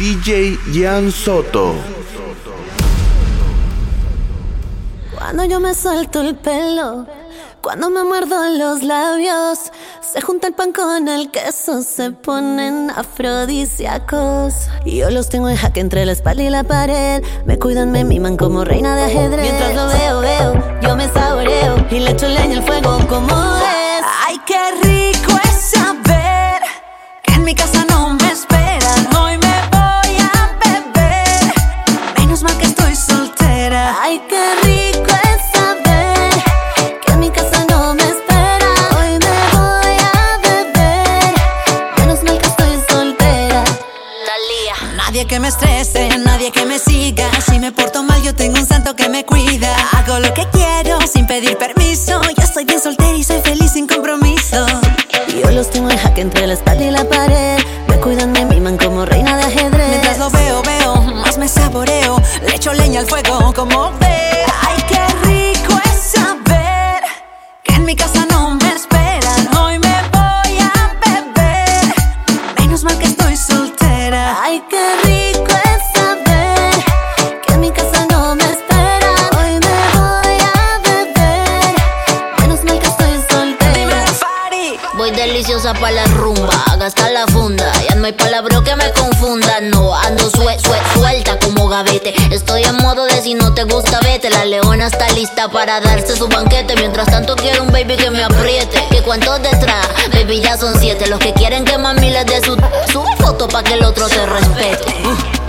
DJ Jan Soto. Cuando yo me suelto el pelo, cuando me muerdo los labios, se junta el pan con el queso, se ponen afrodisíacos. Yo los tengo en jaque entre la espalda y la pared. Me cuidan, me miman como reina de ajedrez. Mientras lo veo, veo, yo me saboreo y le echo leña al fuego como es. Ay, qué rico es saber que en mi casa no me esperan. Que me estrese, nadie que me siga. Si me porto mal, yo tengo un santo que me cuida. Hago lo que quiero sin pedir permiso. Yo estoy bien soltera y soy feliz sin compromiso. Yo los tengo en jaque entre la espalda y la pared. Me cuidan, me miman como reina de ajedrez. Mientras lo veo, veo, más me saboreo. Le echo leña al fuego como deliciosa pa' la rumba, gastar la funda. Ya no hay palabra que me confunda. No ando sue, sue, suelta como gavete. Estoy en modo de si no te gusta, vete. La leona está lista para darse su banquete. Mientras tanto, quiero un baby que me apriete. ¿Y cuántos detrás? Baby, ya son siete. Los que quieren que mami les dé su. Sube foto pa' que el otro te respete.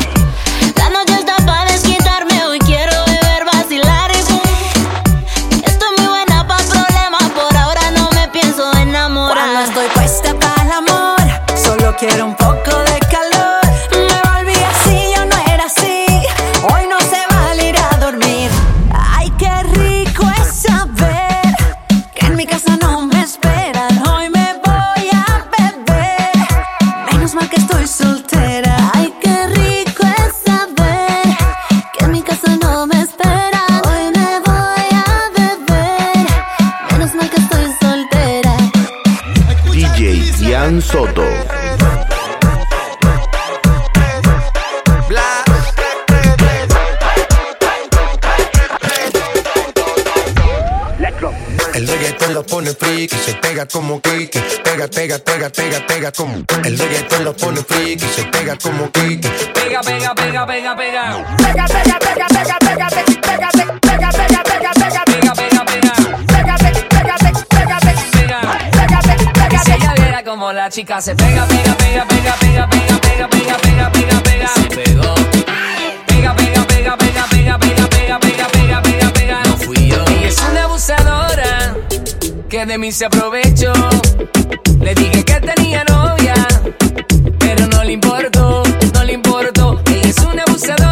Como Kiki. Pega, pega, pega, pega, pega como. El reggaetón lo pone friki, se pega como Kiki. Pega, pega, pega, pega, pega. Pega, pega, pega, pega, pega, pega, pega, pega, pega, pega, pega, Pega, pega, pega. pega, pega, pega, pega, pega, Pega. pega, pega, Y si pega, ella viera como la chica se pega, pega, pega, pega, pega, pega, pega, pega, pega, pega, pega. Se pegó. Pega, pega, pega, pega, pega, pega, pega, pega, pega, pega, pega. No fui yo. Ella es una abusadora de mí se aprovechó. Le dije que tenía novia, pero no le importó, no le importó. Ella es una abusadora,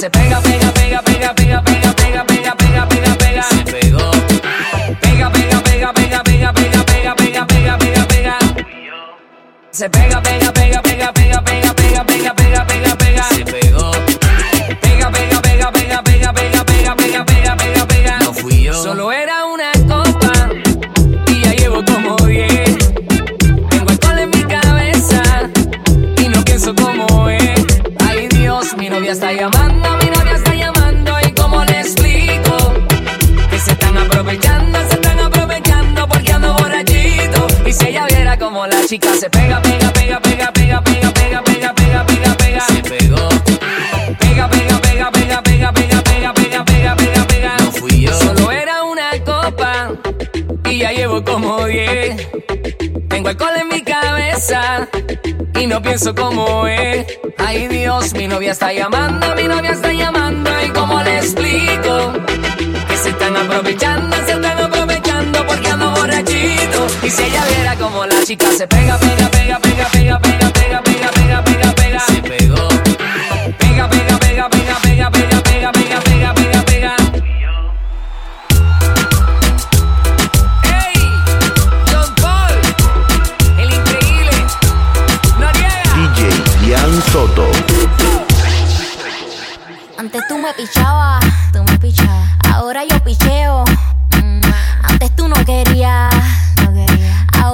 se pega, pega, pega, pega, pega, pega, pega, pega, pega, pega, pega. Se pegó. Pega, pega, pega, pega, pega, pega, pega, pega, pega, pega, pega. Se pega, pega, pega, pega, pega, pega, pega, pega, pega, pega, pega. música se pega, pega, pega, pega, pega, pega, pega, pega, pega, pega, pega. Se pegó. Pega, pega, pega, pega, pega, pega, pega, pega, pega, pega, pega. No fui yo. Solo era una copa y ya llevo como 10. Tengo alcohol en mi cabeza y no pienso como es. Ay Dios, mi novia está llamando, mi novia está llamando y cómo le explico que se están aprovechando, se están aprovechando y si ella viera como la chica se pega, pega, pega, pega, pega, pega, pega, pega, pega, pega, pega. Se pegó. Pega, pega, pega, pega, pega, pega, pega, pega, pega, pega, pega. ¡Ey! John Paul, el increíble Noriega. DJ Ian Soto. Antes tú me pichabas, tú me pichabas. Ahora yo picheo. Mm, Antes tú no querías, no quería.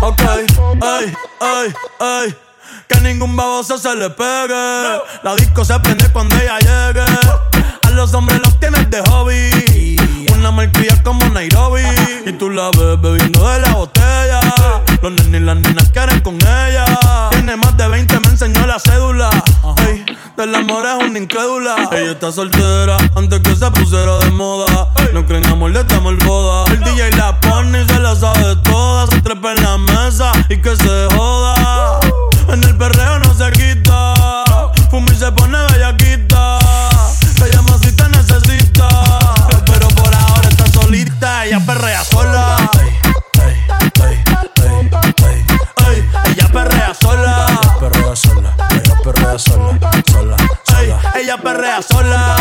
Ok, ey, ey, ey. Que ningún baboso se le pegue. La disco se prende cuando ella llegue. A los hombres los tienes de hobby. Una marquilla como Nairobi. Y tú la ves bebiendo de la botella. Los nenes y las nenas quieren con ella. Del amor es una incrédula. Ella está soltera antes que se pusiera de moda. No creen amor, le estamos el boda. El DJ la pone y se la sabe toda. Se trepa en la mesa y que se joda. En el perreo no ella perrea sola.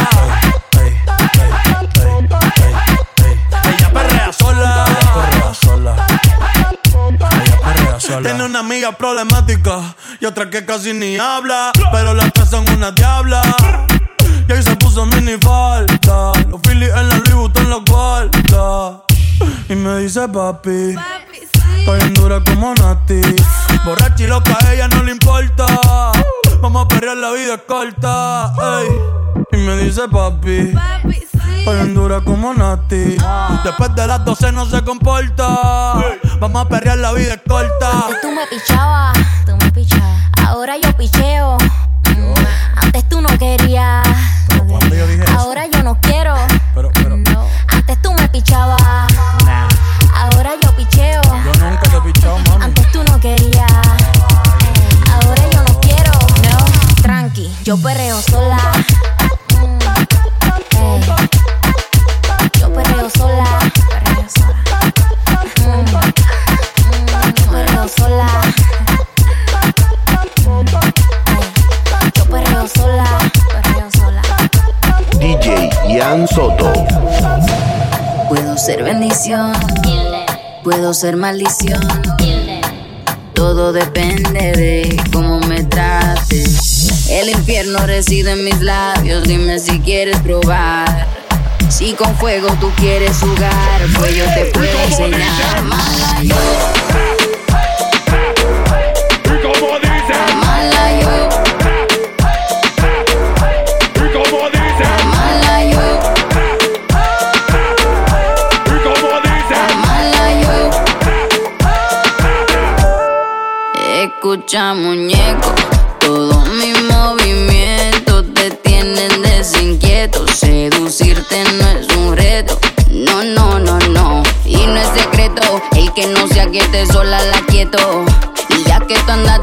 Ella perrea sola. perrea sola. Tiene una amiga problemática y otra que casi ni habla. Pero las tres son una diabla. Y ahí se puso mini falta. Los Phillies en la Louis Vuitton los guarda. Y me dice papi. Estoy bien dura como Nati. Borracha y loca, a ella no le importa. Vamos a perrear, la vida es corta. ey. Y me dice papi. Estoy bien dura como Nati. Después de las 12 no se comporta. Vamos a perrear, la vida es corta. Antes tú me pichabas, tú me pichabas. Ahora yo picheo. Mm, Antes tú no querías. Puedo ser bendición, puedo ser maldición. Todo depende de cómo me trates. El infierno reside en mis labios, dime si quieres probar. Si con fuego tú quieres jugar, pues yo te puedo enseñar.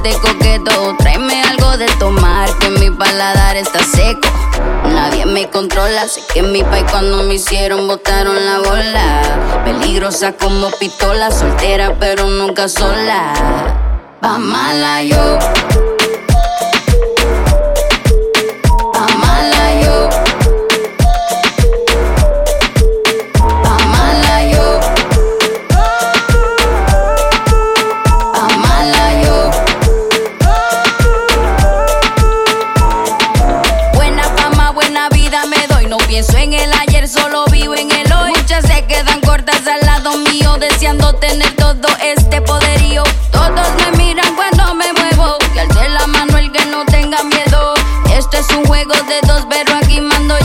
De coqueto, tráeme algo de tomar que mi paladar está seco. Nadie me controla, sé que mi país cuando me hicieron botaron la bola. Peligrosa como pistola, soltera pero nunca sola. Pa' mala yo. tener todo este poderío. Todos me miran cuando me muevo. Y alce la mano el que no tenga miedo. Esto es un juego de dos, pero aquí mando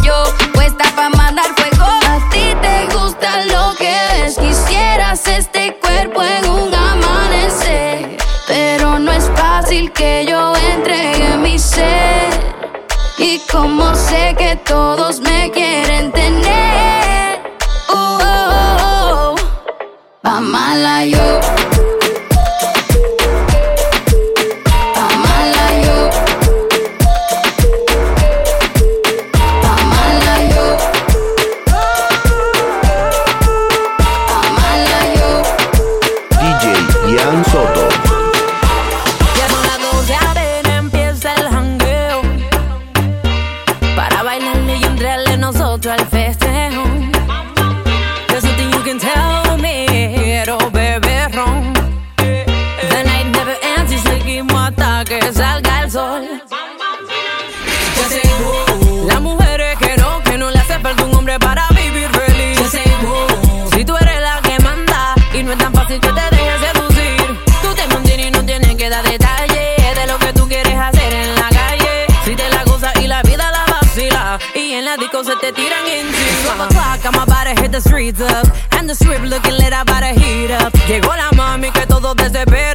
te tiran into. 12 o'clock, I'm about to hit the streets up. And the strip looking lit, I'm about to heat up. Llegó la mami que todo desespera.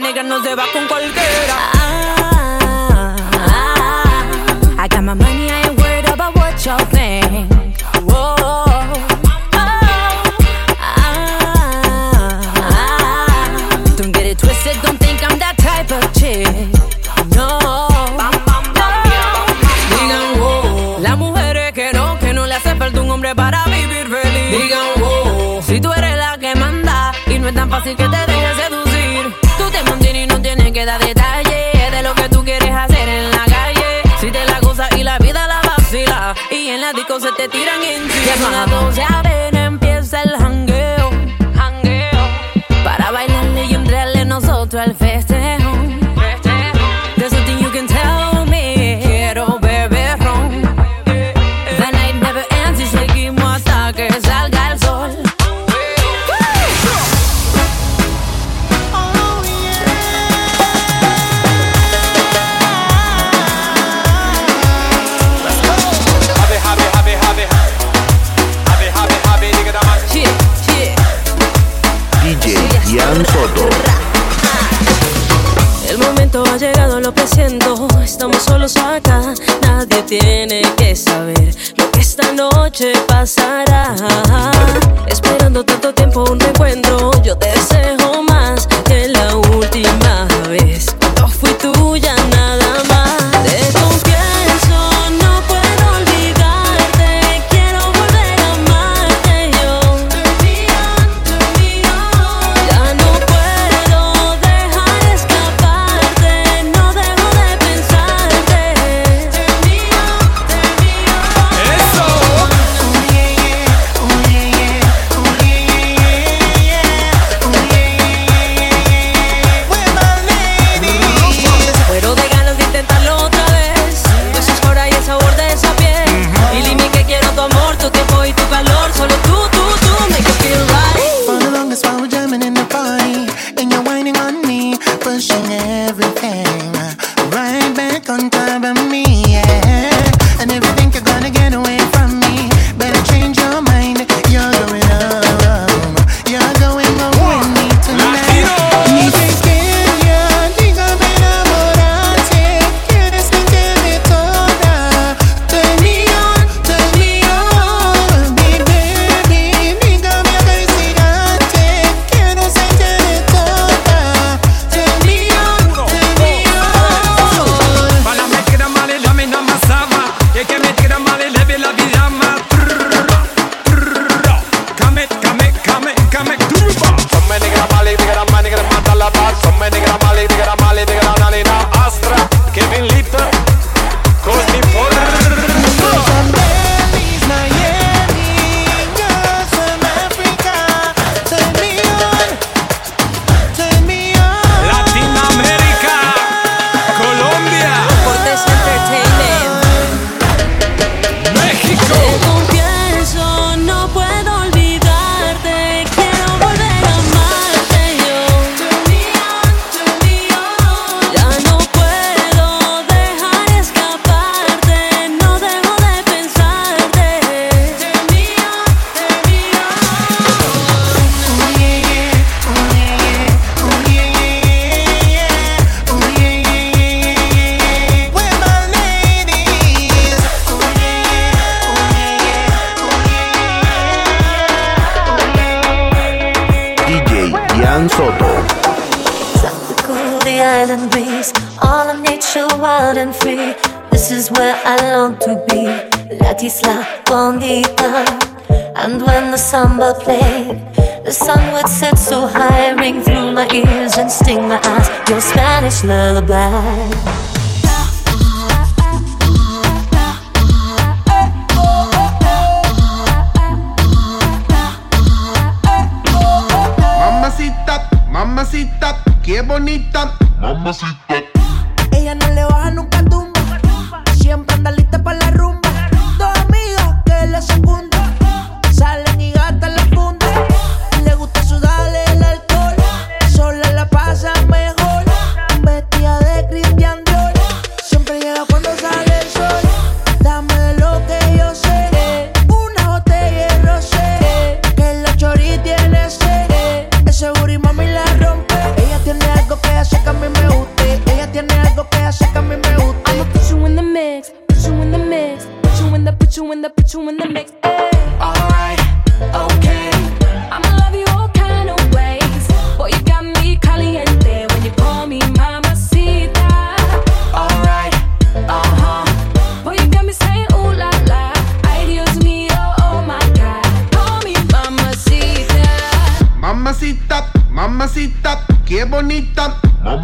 negra no se va con cualquiera. Ah, ah, ah, I got my money, I ain't worried about what y'all think. Whoa. Don't get it twisted, don't think I'm that type of chick. No. Digan wow, las mujeres que no, que no le hace falta un hombre para vivir feliz. Digan wow, si tú eres la que manda y no es tan fácil que te dejes fanáticos se te tiran encima. Ya son las avena. Iván Soto. Cool, the island breeze, all of nature wild and free. This is where I long to be, Latisla Bonita. And when the samba played, the sun would set so high, ring through my ears and sting my eyes. Your Spanish lullaby. Qué bonita. Mamacita. Ella no le baja nunca tumba. Siempre anda lista para la rumba. Dos amigas que le secundan. Salen y gastan la funda. Le gusta sudarle el alcohol. Sola la pasa mejor. Vestida de Christian Dior. Siempre llega cuando sale el sol. Dame de lo que yo sé. Una botella de rosé. Que la chori tiene sed. Ese booty mami la tiene algo que hace que a mí me guste. Ella tiene algo que hace que a mí me guste. I'ma put you in the mix, put you in the mix, put you in the, put you in the, put you in the mix. Alright,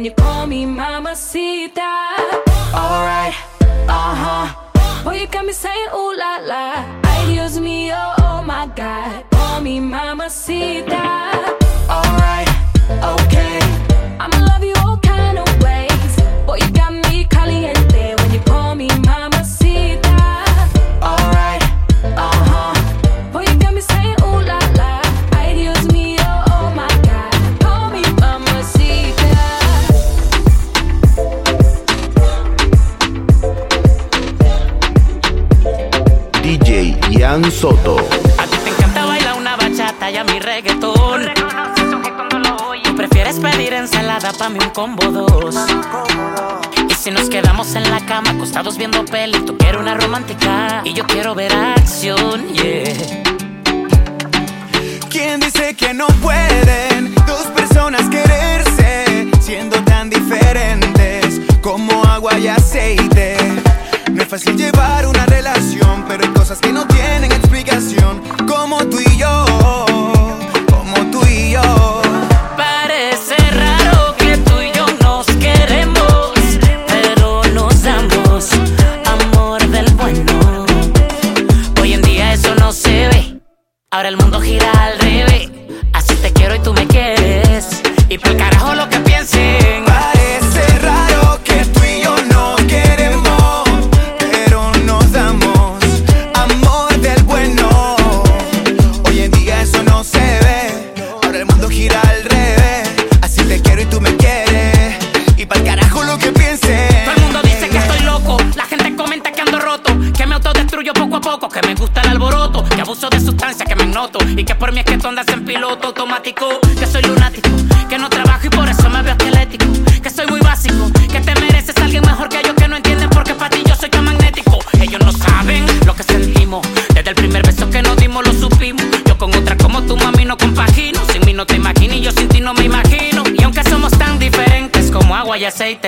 When you call me mamacita. Alright, uh huh. Boy, you got me saying ooh la la. Ay, Dios mío, oh my God. Call me mamacita. Alright, okay. I'ma love Soto. A ti te encanta bailar una bachata y a mi reggaetón. Tú prefieres pedir ensalada pa' mí un combo dos. Y si nos quedamos en la cama acostados viendo peli, tú quieres una romántica y yo quiero ver acción, yeah. ¿Quién dice que no pueden dos personas quererse siendo tan diferentes como agua y aceite? Fácil llevar una relación, pero hay cosas que no tienen explicación, como tú y yo,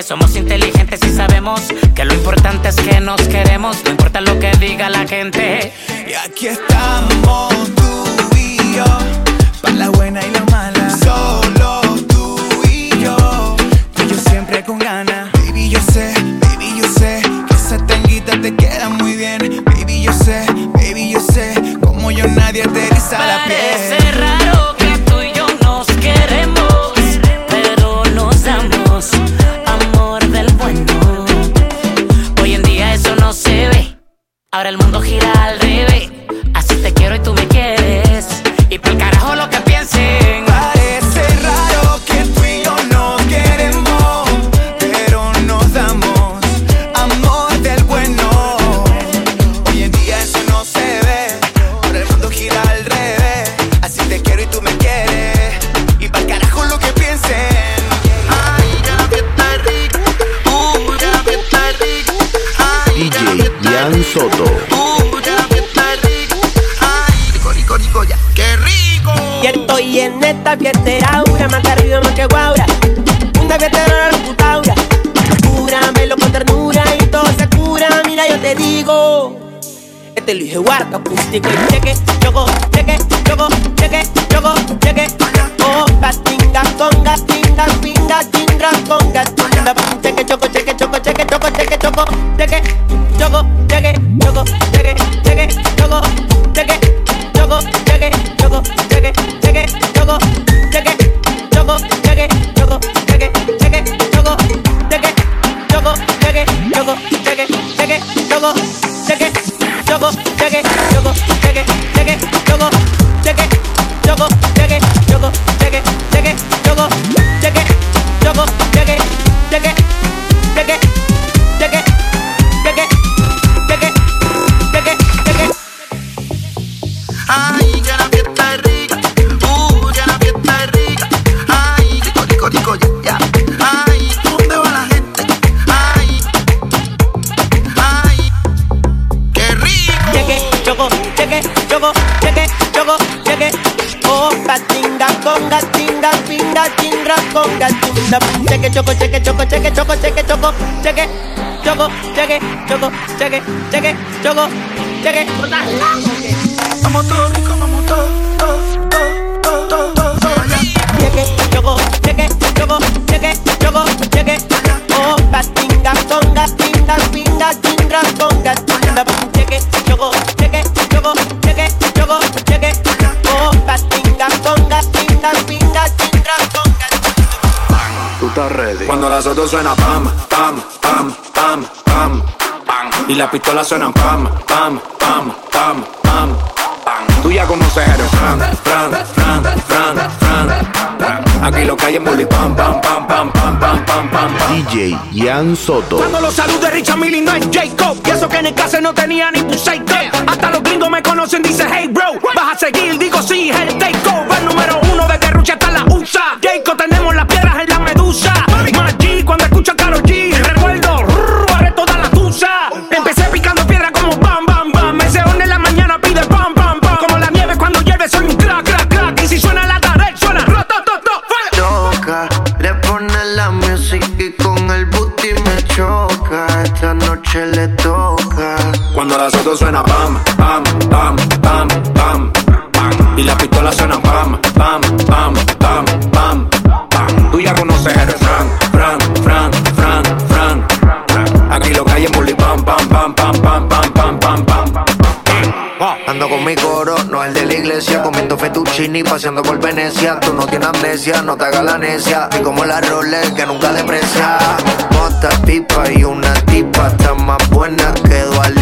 somos inteligentes y sabemos que lo importante es que nos queremos. No importa lo que diga la gente. Y aquí estamos esta fiestera, aura, más arriba, más que guaura. Una fiestera la computadora. Cúramelo con ternura y todo se cura. Mira, yo te digo. Este dije guarda, acústico y cheque, choco, cheque, choco, cheque, choco, cheque. Oh, gatinga, conga, tinga, pinga, chingra, conga, tinga, cheque, choco, cheque, choco, cheque, choco, cheque, choco, cheque, check it, choco, check it, choco, check it, choco, check it, choco, check it, choco, check it, choco, check it, check it, choco, check it. Somos todos nosotros suena pam, pam, pam, pam, pam. Y las pistolas suenan pam, pam, pam, pam, pam. Tú ya conoces eres Fran, Fran, Fran, Fran, Fran. Aquí lo que hay es bully pam, pam, pam, pam, pam, pam, pam, pam. DJ Ian Soto. Cuando los saludos de Richard Milly no es Jacob. Y eso que en el caso no tenía ni tu psycho. Hasta los gringos me conocen, dice hey bro. Vas a seguir, digo sí, el take over. Número uno de Terrucha hasta la USA. Jacob, tenemos la piel Las otras suena pam, pam, pam, pam, pam. Y las pistolas suenan pam, pam, pam, pam, pam. Tú ya conoces el Fran, Fran, Fran, Fran, Fran. Aquí lo que hay es bully pam, pam, pam, pam, pam, pam, pam, pam, pam. Ando con mi coro, no el de la iglesia, comiendo fettuccini, paseando por Venecia. Tú no tienes amnesia, no te hagas la necia. Y como la Rolex que nunca deprecia. Mota, pipa y una tipa, está más buena que Lipa.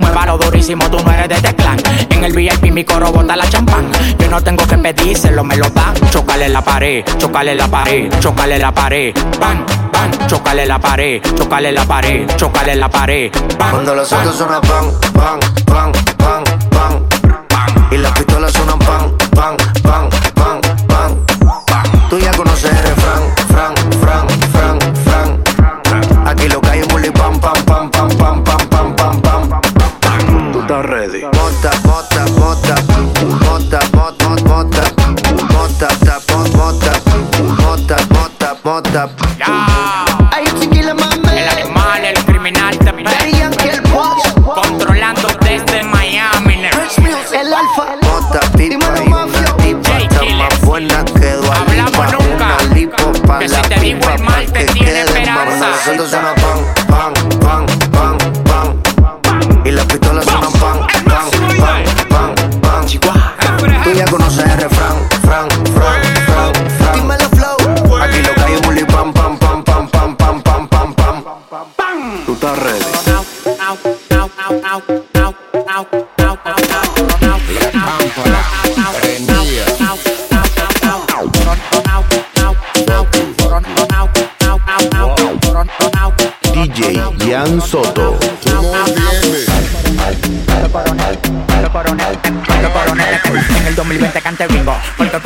Muévalo durísimo, tú no eres de este clan. En el VIP mi coro bota la champán. Yo no tengo que pedírselo, me lo da. Chocale la pared, chocale la pared, chocale la pared. Bam, bam, chocale la pared, chocale la pared, chocale la pared. Bam, Cuando los autos suenan pan, pan, pan, pan, pan. Y las pistolas suenan pan, pan, pan,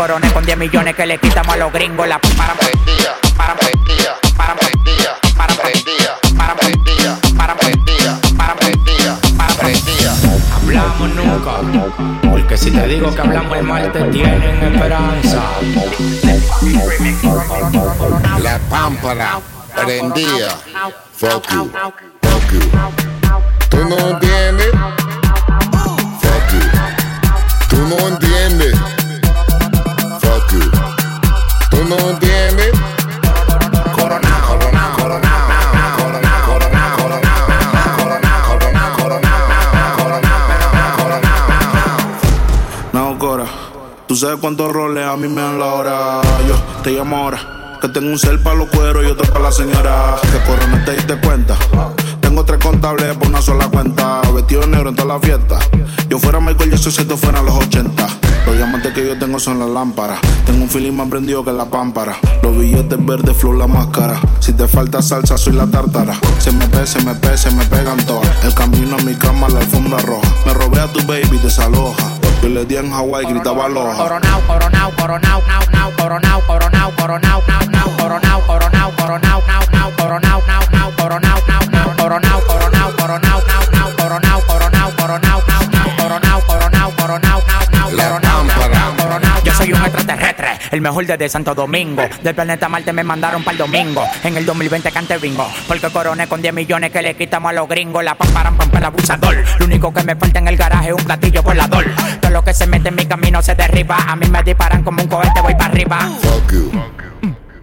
coroné con 10 millones que le quitamos a los gringos. La para para para para para para Hablamos nunca. Porque si te digo que hablamos el mal, te tienen esperanza. La pámpara prendía. Fuck you. Fuck you. ¿Tú no cuántos roles a mí me dan la hora. Yo te llamo ahora. Que tengo un cel para los cueros y otro para la señora. Que corro, no te diste cuenta. Tengo tres contables por una sola cuenta. Vestido negro en toda la fiesta. Yo fuera Michael Jackson si esto fuera los 80. Los diamantes que yo tengo son las lámparas. Tengo un feeling más prendido que la pámpara. Los billetes verdes, flow la máscara. Si te falta salsa, soy la tártara. Se me pe, se me pe, se me pegan todas. El camino a mi cama, la alfombra roja. Me robé a tu baby, desaloja. Yo le di en Hawái, gritaba aloha. Coronao, coronao, coronao, nao, nao, coronao, coronao, coronao, nao, nao, coronao, coronao, coronao, nao, nao, coronao, nao, nao, coronao, nao, nao, coronao, coronao, coronao, nao, nao, coronao, coronao, coronao, nao, nao, coronao, coronao, coronao, nao, nao, coronao, nao, coronao. Yo soy un extraterrestre, el mejor desde Santo Domingo. Del planeta Marte me mandaron para el domingo. En el 2020 cante bingo. Porque coroné con 10 millones que le quitamos a los gringos. La pam abusador. Lo único que me falta en el garaje es un platillo volador. Todo lo que se mete en mi camino se derriba. A mí me disparan como un cohete, voy para arriba. Fuck you.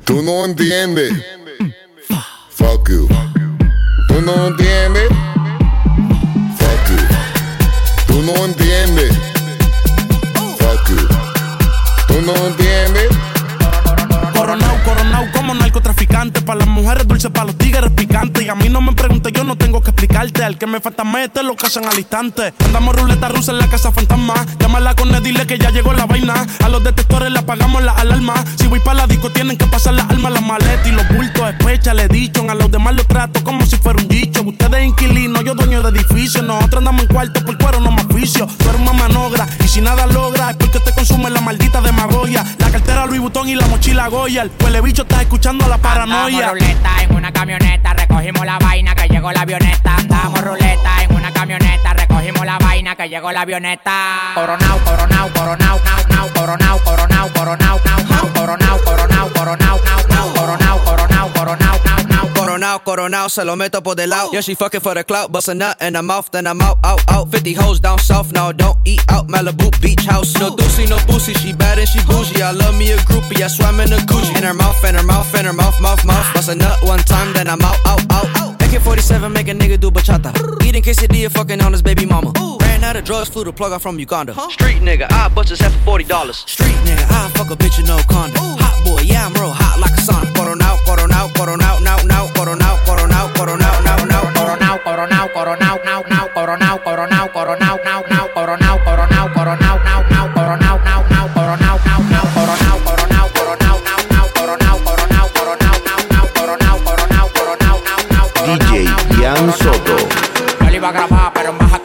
Tú no entiendes. Fuck you. Tú no entiendes. Fuck you. Tú no entiendes. Para las mujeres dulces, para los tigres picantes. Y a mí no me preguntes, yo no tengo que explicarte. Al que me falta mete lo hacen al instante. Andamos ruleta rusa en la casa fantasma. Llámala con él, dile que ya llegó la vaina. A los detectores le apagamos la alarma. Si voy para la disco, tienen que pasar las armas, las maletas y los bultos. Especha, le dicho. A los demás los trato como si fuera un dicho. Ustedes inquilinos, yo dueño de edificio. Nosotros andamos en cuarto por cuero, no más oficio. Tú eres Vuitton y la mochila Goya. El huele bicho está escuchando la paranoia. Andamos ruleta en una camioneta, recogimos la vaina que llegó la avioneta. Andamos ruleta en una camioneta, recogimos la vaina que llegó la avioneta. Coronao, coronao, coronao, nao, nao, coronao, coronao, coronao, nao, nao, coronao, coronao, coronao, nao, nao, coronao, coronao, coronao, nao, nao. Coronao, coronao, se lo meto por del lado. Oh. Yeah, she fucking for the clout, bust a nut in her mouth, then I'm out, out, out. 50 hoes down south, now don't eat out. Malibu beach house, no doozy, no boosie. She bad and she bougie. I love me a groupie, I swam in a Gucci. In her mouth, in her mouth, in her mouth, mouth, mouth. Bust a nut one time, then I'm out, out, out, out. AK 47 make a nigga do bachata. Eating quesadilla, fucking on his baby mama. Ran out of drugs, flew the plug out from Uganda. Street nigga, I bust his head for $40. Street nigga, I fuck a bitch in no condom. Hot boy, yeah, I'm real hot like a sauna. Coron out, coron out, coron out, now, now, coron out, coron out, coron out, now, now, coron out, coron out, coron out, now, now, coron out, coron out, coron out, now, now, coron out, coron out, now, now, coron out, now, now, coron out.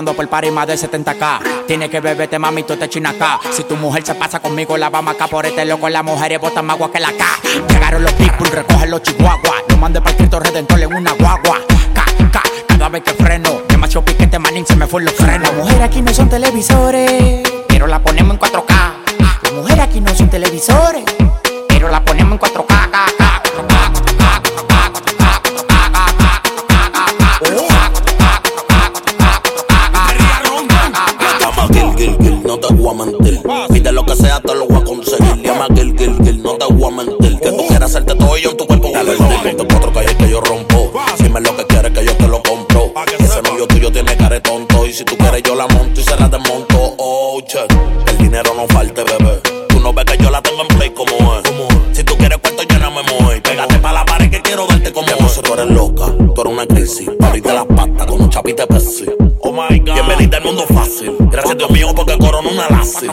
cobrando por par y más de 70k. Tiene que beberte, mami, tú te chinas acá. Si tu mujer se pasa conmigo, la vamos acá por este loco. Las mujeres botan más agua que la K. Llegaron los people, recogen los chihuahuas. No mande para Cristo Redentor en una guagua. K, K, cada vez que freno. Demasiado piquete, manín, se me fue los frenos. Las mujeres aquí no son televisores, pero la ponemos en 4K. Las mujeres aquí no son televisores estoy yo en tu cuerpo. Dale, dale, ponte otro calle que yo rompo. Ah. Dime lo que quieres que yo te lo compro. Ah, ese novio tuyo tiene care tonto. Y si tú quieres, yo la monto y se la desmonto. Oh, che, el dinero no falte, bebé. Tú no ves que yo la tengo en play como es. Si tú quieres cuento, yo no me. Pégate pa' la pared que quiero darte como es. tú eres loca, tú eres una crisis. Pariste las patas con un chapite Pepsi. Oh my God. Bienvenida al mundo fácil. Gracias a Dios mío porque corona una lazi.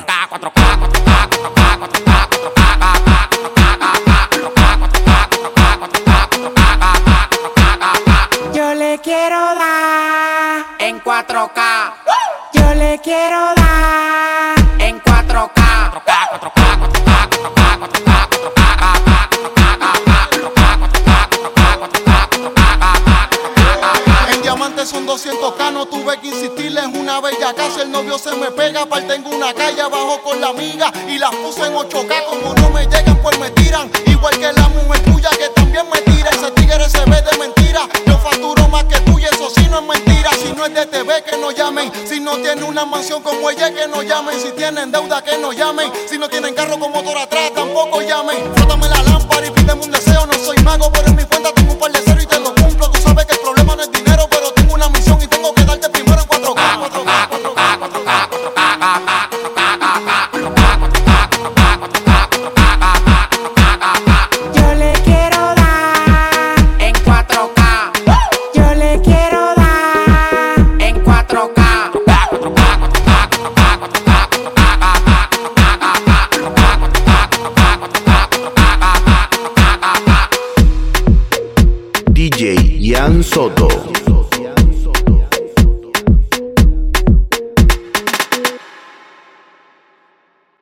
son 200k, no tuve que insistirle en una bella casa. El novio se me pega, par tengo una calle abajo con la amiga y las puse en 8k. Como no me llega